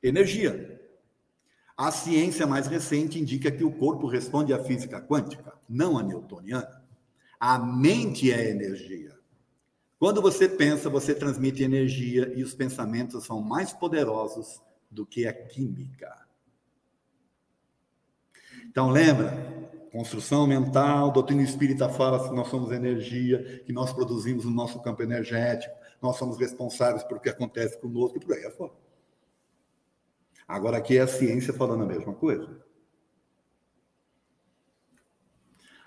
Speaker 1: Energia. A ciência mais recente indica que o corpo responde à física quântica, não à newtoniana. A mente é energia. Quando você pensa, você transmite energia e os pensamentos são mais poderosos do que a química. Então, lembra? Construção mental, doutrina espírita fala que nós somos energia, que nós produzimos o nosso campo energético, nós somos responsáveis por que acontece conosco e por aí afora. Agora aqui é a ciência falando a mesma coisa.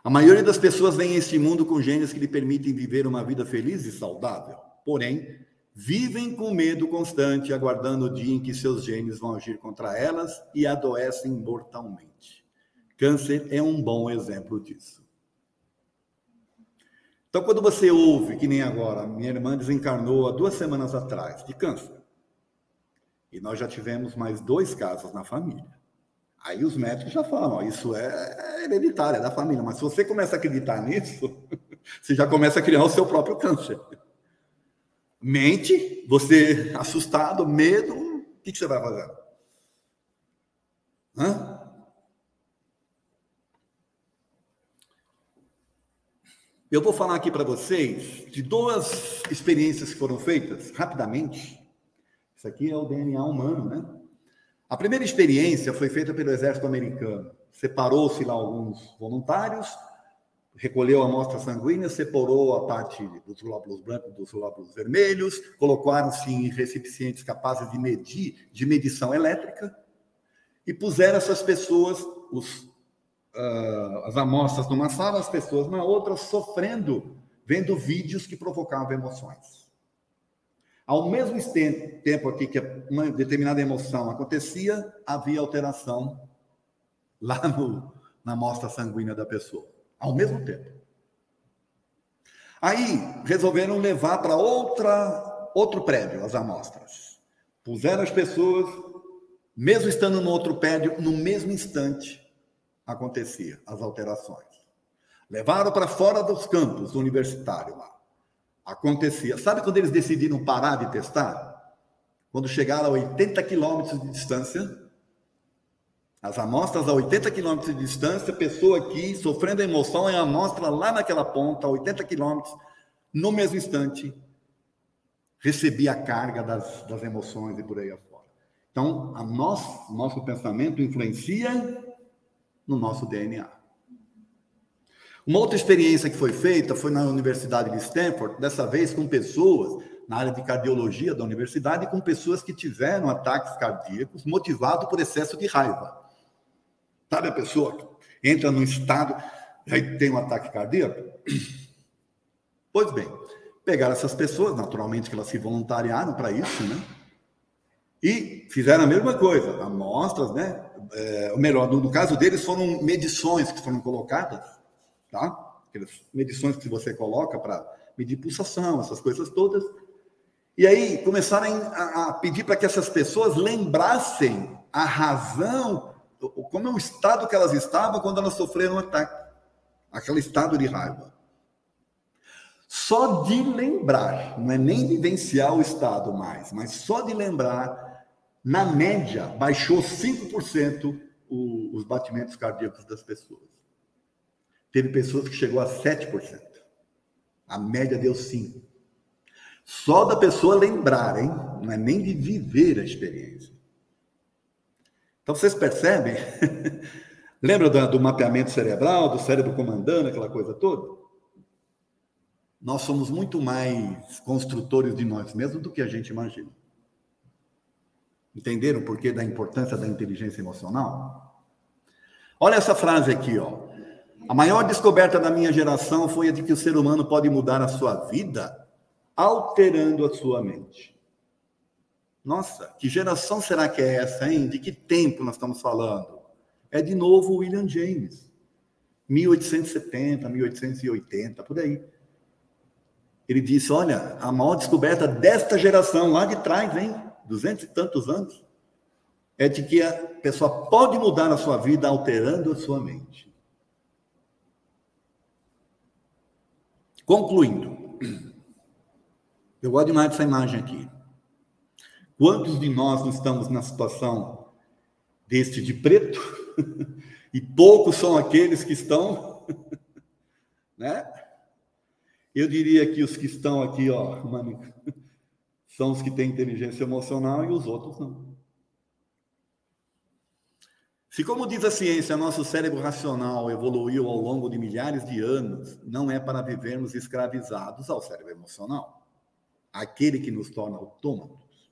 Speaker 1: A maioria das pessoas vem a este mundo com genes que lhe permitem viver uma vida feliz e saudável. Porém, vivem com medo constante, aguardando o dia em que seus genes vão agir contra elas e adoecem mortalmente. Câncer é um bom exemplo disso. Então, quando você ouve, que nem agora, minha irmã desencarnou há duas semanas atrás de câncer, e nós já tivemos mais dois casos na família. Aí os médicos já falam, ó, isso é hereditário, é da família. Mas se você começa a acreditar nisso, (laughs) você já começa a criar o seu próprio câncer. Mente, você assustado, medo, o que, que você vai fazer? Hã? Eu vou falar aqui para vocês de duas experiências que foram feitas rapidamente. Isso aqui é o DNA humano, né? A primeira experiência foi feita pelo exército americano. Separou-se lá alguns voluntários, recolheu a amostra sanguínea, separou a parte dos glóbulos brancos dos glóbulos vermelhos, colocaram-se em recipientes capazes de medir, de medição elétrica, e puseram essas pessoas, os, uh, as amostras numa sala, as pessoas na outra, sofrendo, vendo vídeos que provocavam emoções. Ao mesmo tempo aqui que uma determinada emoção acontecia, havia alteração lá no, na amostra sanguínea da pessoa. Ao mesmo tempo. Aí resolveram levar para outra outro prédio as amostras. Puseram as pessoas, mesmo estando no outro prédio, no mesmo instante acontecia as alterações. Levaram para fora dos campos universitários lá acontecia. Sabe quando eles decidiram parar de testar? Quando chegaram a 80 quilômetros de distância, as amostras a 80 quilômetros de distância, pessoa aqui sofrendo emoção, e a amostra lá naquela ponta, a 80 quilômetros, no mesmo instante, recebia a carga das, das emoções e por aí afora. Então, a nosso, nosso pensamento influencia no nosso DNA. Uma outra experiência que foi feita foi na Universidade de Stanford, dessa vez com pessoas na área de cardiologia da universidade, com pessoas que tiveram ataques cardíacos motivados por excesso de raiva. Sabe a pessoa que entra num estado, aí tem um ataque cardíaco? (clears throat) Pois bem, pegaram essas pessoas, naturalmente que elas se voluntariaram para isso, né? E fizeram a mesma coisa, amostras, né? É, ou melhor, no, no caso deles foram medições que foram colocadas tá? Aquelas medições que você coloca para medir pulsação, essas coisas todas. E aí começaram a, a pedir para que essas pessoas lembrassem a razão, como é o estado que elas estavam quando elas sofreram um ataque, aquele estado de raiva. Só de lembrar, não é nem vivenciar o estado mais, mas só de lembrar, na média, baixou 5% o, os batimentos cardíacos das pessoas. Teve pessoas que chegou a 7%. A média deu 5%. Só da pessoa lembrar, hein? Não é nem de viver a experiência. Então vocês percebem? (laughs) Lembra do, do mapeamento cerebral, do cérebro comandando, aquela coisa toda? Nós somos muito mais construtores de nós mesmos do que a gente imagina. Entenderam o porquê da importância da inteligência emocional? Olha essa frase aqui, ó. A maior descoberta da minha geração foi a de que o ser humano pode mudar a sua vida alterando a sua mente. Nossa, que geração será que é essa, hein? De que tempo nós estamos falando? É de novo William James. 1870, 1880, por aí. Ele disse: Olha, a maior descoberta desta geração, lá de trás, hein? Duzentos e tantos anos, é de que a pessoa pode mudar a sua vida alterando a sua mente. Concluindo, eu gosto demais dessa imagem aqui. Quantos de nós não estamos na situação deste de preto? (laughs) e poucos são aqueles que estão, (laughs) né? Eu diria que os que estão aqui, ó, mano, são os que têm inteligência emocional e os outros não. Se, como diz a ciência, nosso cérebro racional evoluiu ao longo de milhares de anos, não é para vivermos escravizados ao cérebro emocional, aquele que nos torna autônomos.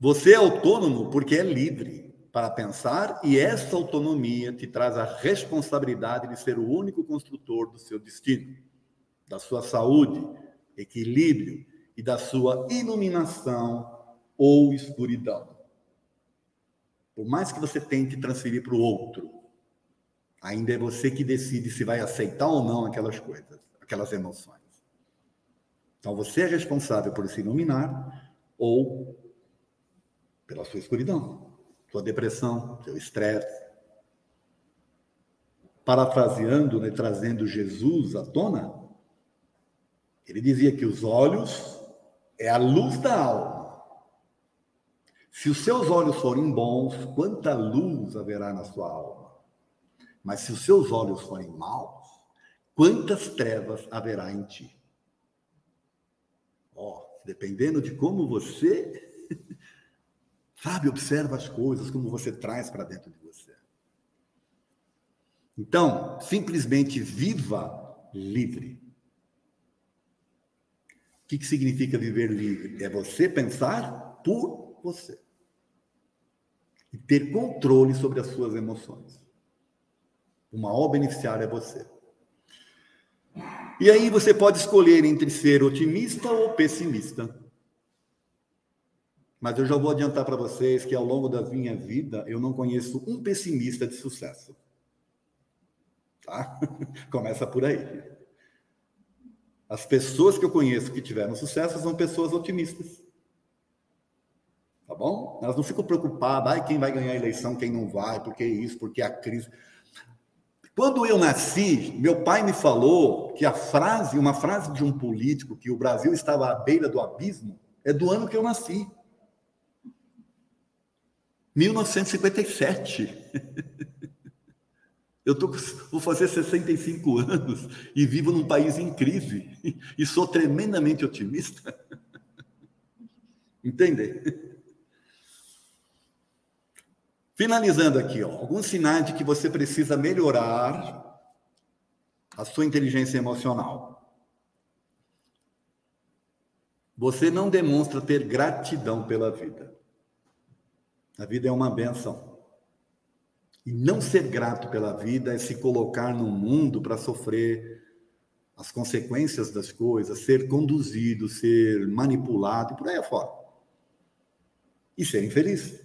Speaker 1: Você é autônomo porque é livre para pensar e essa autonomia te traz a responsabilidade de ser o único construtor do seu destino, da sua saúde, equilíbrio e da sua iluminação ou escuridão. Por mais que você tente transferir para o outro, ainda é você que decide se vai aceitar ou não aquelas coisas, aquelas emoções. Então você é responsável por se iluminar ou pela sua escuridão, sua depressão, seu estresse. Parafraseando, né, trazendo Jesus à tona, ele dizia que os olhos é a luz da alma. Se os seus olhos forem bons, quanta luz haverá na sua alma. Mas se os seus olhos forem maus, quantas trevas haverá em ti. Ó, oh, dependendo de como você, (laughs) sabe, observa as coisas, como você traz para dentro de você. Então, simplesmente viva livre. O que, que significa viver livre? É você pensar por você e ter controle sobre as suas emoções. O maior beneficiário é você. E aí você pode escolher entre ser otimista ou pessimista. Mas eu já vou adiantar para vocês que ao longo da minha vida eu não conheço um pessimista de sucesso. Tá? (laughs) Começa por aí. As pessoas que eu conheço que tiveram sucesso são pessoas otimistas. Tá bom? Elas não ficam preocupadas, ai, quem vai ganhar a eleição, quem não vai, porque isso, porque a crise. Quando eu nasci, meu pai me falou que a frase, uma frase de um político, que o Brasil estava à beira do abismo, é do ano que eu nasci. 1957. (laughs) Eu tô, vou fazer 65 anos e vivo num país em crise e sou tremendamente otimista. (laughs) Entende? Finalizando aqui, ó, alguns sinais de que você precisa melhorar a sua inteligência emocional. Você não demonstra ter gratidão pela vida. A vida é uma benção. E não ser grato pela vida é se colocar no mundo para sofrer as consequências das coisas, ser conduzido, ser manipulado e por aí afora. E ser infeliz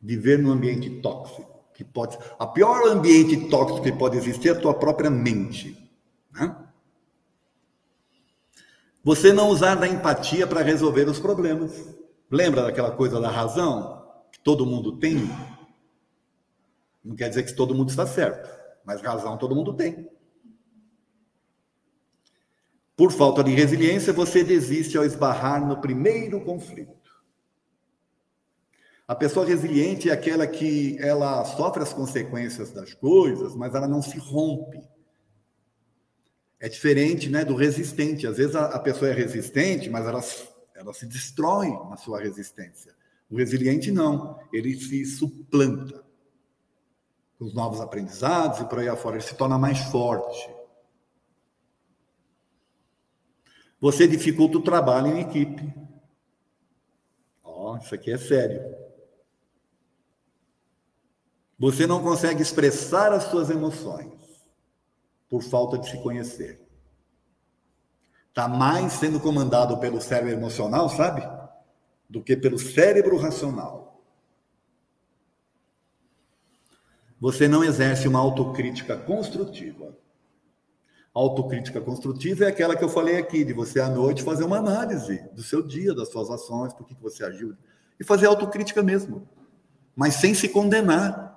Speaker 1: viver num ambiente tóxico, que pode, a pior ambiente tóxico que pode existir é a tua própria mente, né? Você não usar da empatia para resolver os problemas. Lembra daquela coisa da razão que todo mundo tem? Não quer dizer que todo mundo está certo, mas razão todo mundo tem. Por falta de resiliência, você desiste ao esbarrar no primeiro conflito. A pessoa resiliente é aquela que ela sofre as consequências das coisas, mas ela não se rompe. É diferente né, do resistente. Às vezes a, pessoa é resistente, mas ela, ela se destrói na sua resistência. O resiliente não, ele se suplanta com os novos aprendizados e por aí afora, ele se torna mais forte. Você dificulta o trabalho em equipe. Ó, oh, isso aqui é sério. Você não consegue expressar as suas emoções por falta de se conhecer. Está mais sendo comandado pelo cérebro emocional, sabe? Do que pelo cérebro racional. Você não exerce uma autocrítica construtiva. autocrítica construtiva é aquela que eu falei aqui, de você à noite fazer uma análise do seu dia, das suas ações, por que você agiu. E fazer autocrítica mesmo. Mas sem se condenar.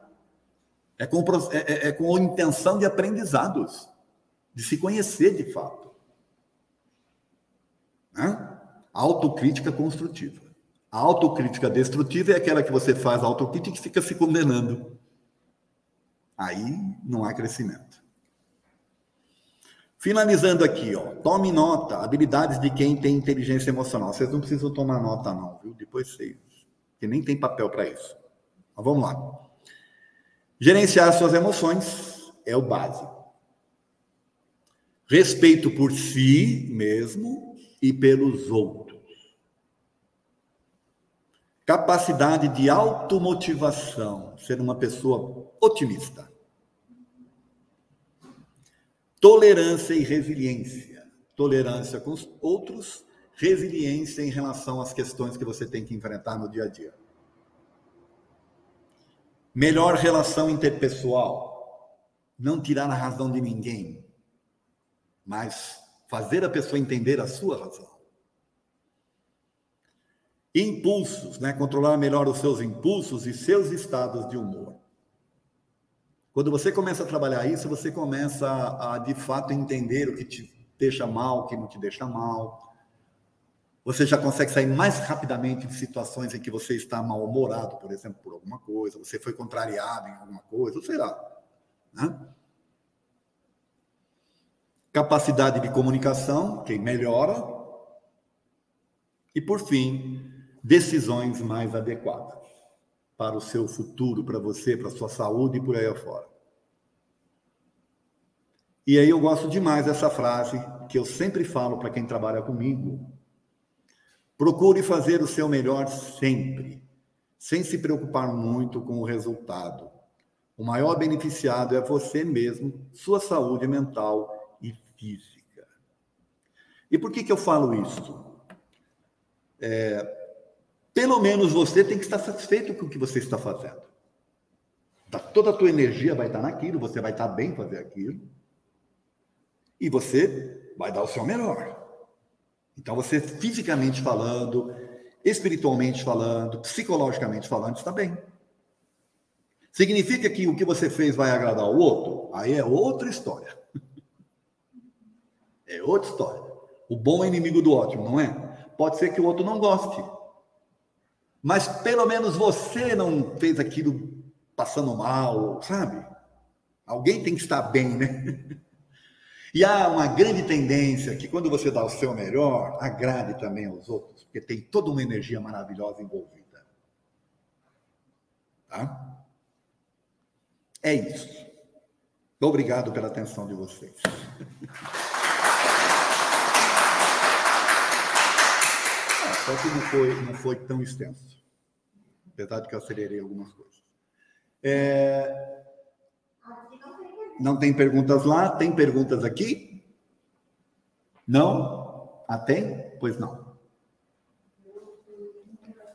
Speaker 1: É com, é, é, é com a intenção de aprendizados, de se conhecer de fato. Né? Autocrítica construtiva. A autocrítica destrutiva é aquela que você faz autocrítica e fica se condenando. Aí não há crescimento. Finalizando aqui, ó, tome nota, habilidades de quem tem inteligência emocional. Vocês não precisam tomar nota, não, viu? Depois vocês porque nem tem papel para isso. Mas vamos lá. Gerenciar suas emoções é o básico. Respeito por si mesmo e pelos outros. Capacidade de automotivação, ser uma pessoa otimista. Tolerância e resiliência. Tolerância com os outros, resiliência em relação às questões que você tem que enfrentar no dia a dia. Melhor relação interpessoal. Não tirar a razão de ninguém, mas fazer a pessoa entender a sua razão. Impulsos, né? Controlar melhor os seus impulsos e seus estados de humor. Quando você começa a trabalhar isso, você começa a, de fato entender o que te deixa mal, o que não te deixa mal. Você já consegue sair mais rapidamente de situações em que você está mal-humorado, por exemplo, por alguma coisa, você foi contrariado em alguma coisa, sei lá. Né? Capacidade de comunicação, que melhora. E, por fim, decisões mais adequadas para o seu futuro, para você, para a sua saúde e por aí afora. E aí eu gosto demais dessa frase que eu sempre falo para quem trabalha comigo. Procure fazer o seu melhor sempre, sem se preocupar muito com o resultado. O maior beneficiado é você mesmo, sua saúde mental e física. E por que, que eu falo isso? É, pelo menos você tem que estar satisfeito com o que você está fazendo. Tá, toda a tua energia vai estar naquilo, você vai estar bem fazer aquilo. E você vai dar o seu melhor. Então você fisicamente falando, espiritualmente falando, psicologicamente falando, está bem. Significa que o que você fez vai agradar o outro? Aí é outra história. (laughs) É outra história. O bom é inimigo do ótimo, não é? Pode ser que o outro não goste. Mas pelo menos você não fez aquilo passando mal, sabe? Alguém tem que estar bem, né? E há uma grande tendência que quando você dá o seu melhor, agrade também aos outros, porque tem toda uma energia maravilhosa envolvida. Tá? É isso. Obrigado pela atenção de vocês. (laughs) Só que não foi, não foi tão extenso. Apesar de que eu acelerei algumas coisas. É... Não tem perguntas lá? Tem perguntas aqui? Não? Ah, tem? Pois não.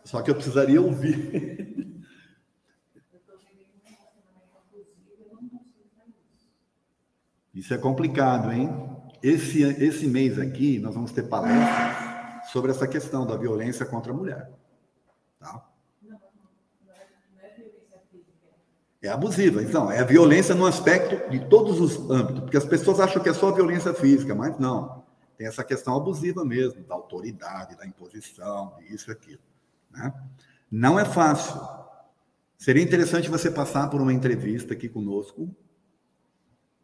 Speaker 1: Só que eu precisaria ouvir. Isso é complicado, hein? Esse, esse mês aqui, nós vamos ter palestras sobre essa questão da violência contra a mulher. Tá? É abusiva. Então, é a violência no aspecto de todos os âmbitos, porque as pessoas acham que é só violência física, mas não. Tem essa questão abusiva mesmo, da autoridade, da imposição, isso e aquilo. Né? Não é fácil. Seria interessante você passar por uma entrevista aqui conosco.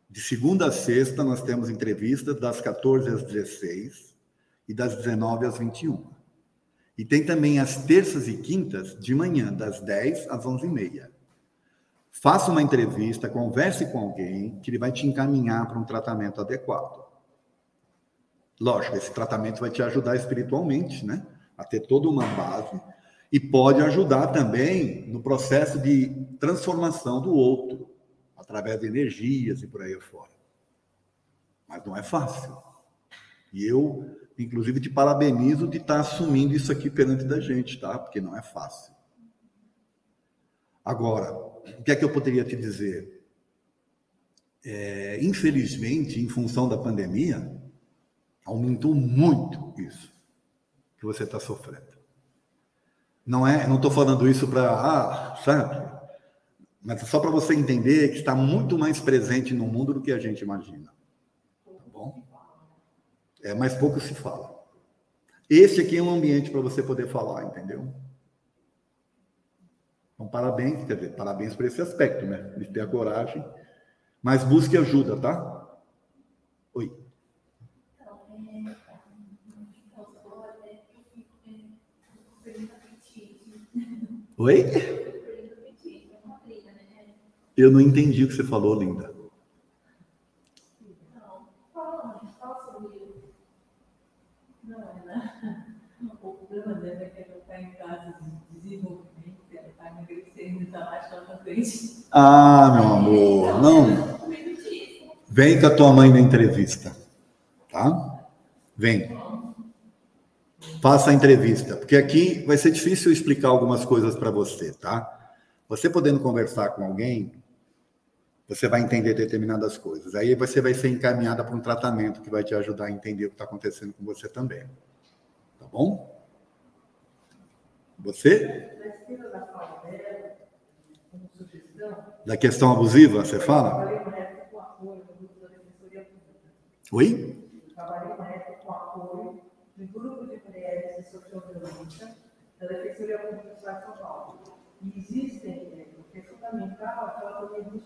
Speaker 1: De segunda a sexta, nós temos entrevistas das 14 às 16 e das 19 às 21. E tem também as terças e quintas de manhã, das 10 às 11h30. Faça uma entrevista, converse com alguém que ele vai te encaminhar para um tratamento adequado. Lógico, esse tratamento vai te ajudar espiritualmente, né? A ter toda uma base e pode ajudar também no processo de transformação do outro, através de energias e por aí fora. Mas não é fácil. E eu, inclusive, te parabenizo de estar assumindo isso aqui perante da gente, tá? Porque não é fácil. Agora, o que é que eu poderia te dizer? É, infelizmente, em função da pandemia, aumentou muito isso que você está sofrendo. Não é, não estou falando isso para, ah, sabe? Mas é só para você entender que está muito mais presente no mundo do que a gente imagina. Tá bom? É, mas pouco se fala. Esse aqui é um ambiente para você poder falar, entendeu? Então, parabéns, quer dizer, parabéns por esse aspecto, né? De ter a coragem. Mas busque ajuda, tá? Oi. Oi? Eu não entendi o que você falou, linda.
Speaker 2: O problema dela é que ela está em casa de desenvolvimento, ela está emagrecendo, está mais para frente.
Speaker 1: Ah, meu amor, não. Vem com a tua mãe na entrevista, tá? Vem. Faça a entrevista, porque aqui vai ser difícil explicar algumas coisas para você, tá? Você podendo conversar com alguém, você vai entender determinadas coisas. Aí você vai ser encaminhada para um tratamento que vai te ajudar a entender o que está acontecendo com você também. Tá bom? Você? Da questão abusiva, você fala? Oi?
Speaker 2: Trabalhei uma época com apoio grupo de da Defensoria Pública de São Paulo. E existem, é, é fundamental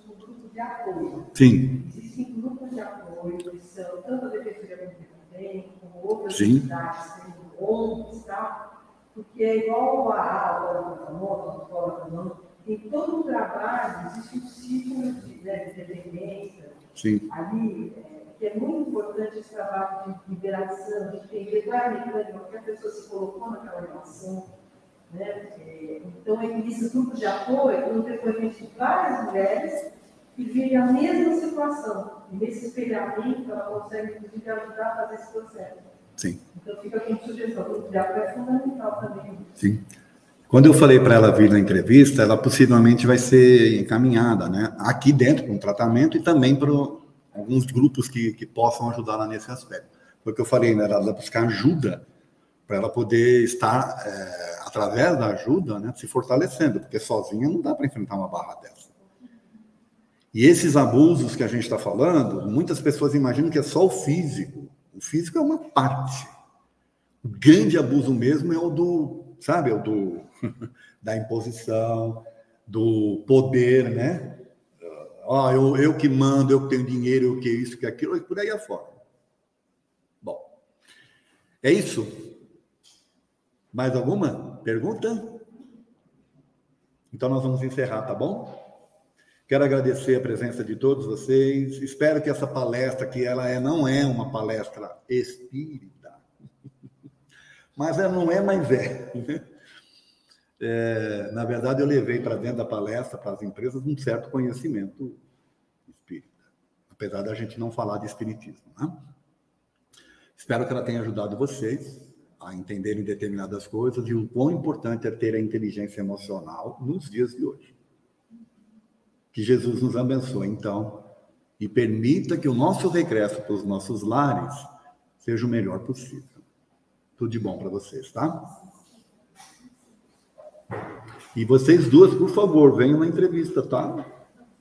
Speaker 2: um grupo de apoio.
Speaker 1: Sim.
Speaker 2: Existem grupos de apoio que são tanto a Defensoria Pública também, como outras
Speaker 1: Sim.
Speaker 2: entidades, como ONGs e tal, porque é igual a aula do famoso, a escola do em todo o trabalho existe um ciclo de, né, de dependência,
Speaker 1: Sim.
Speaker 2: ali, é, que é muito importante esse trabalho de liberação, de entender qual é a mecânica que a pessoa se colocou naquela relação. Né? É, então, esses grupos de apoio foram depoimentos de várias mulheres que vivem a mesma situação. E nesse espelhamento, ela consegue, inclusive, ajudar a fazer esse processo.
Speaker 1: Sim.
Speaker 2: Então, fica como sugestão. O grupo de apoio é fundamental também.
Speaker 1: Sim. Quando eu falei para ela vir na entrevista, ela possivelmente vai ser encaminhada, né? Aqui dentro para um tratamento e também para alguns grupos que, que possam ajudá-la nesse aspecto. Foi o que eu falei, né? Ela buscar ajuda para ela poder estar, é, através da ajuda, né, se fortalecendo, porque sozinha não dá para enfrentar uma barra dessa. E esses abusos que a gente está falando, muitas pessoas imaginam que é só o físico. O físico é uma parte. O grande abuso mesmo é o do, sabe, é o do (laughs) da imposição, do poder, né? Ó, eu, eu que mando, eu que tenho dinheiro, eu que isso, que aquilo, e por aí afora. Bom, é isso. Mais alguma pergunta? Então nós vamos encerrar, tá bom? Quero agradecer a presença de todos vocês. Espero que essa palestra, que ela é, não é uma palestra espírita, (laughs) mas ela não é, mas é. É na verdade, eu levei para dentro da palestra, para as empresas, um certo conhecimento espírita, apesar da gente não falar de espiritismo. Né? Espero que ela tenha ajudado vocês a entenderem determinadas coisas e o quão importante é ter a inteligência emocional nos dias de hoje. Que Jesus nos abençoe, então, e permita que o nosso regresso para os nossos lares seja o melhor possível. Tudo de bom para vocês, tá? E vocês duas, por favor, venham na entrevista, tá?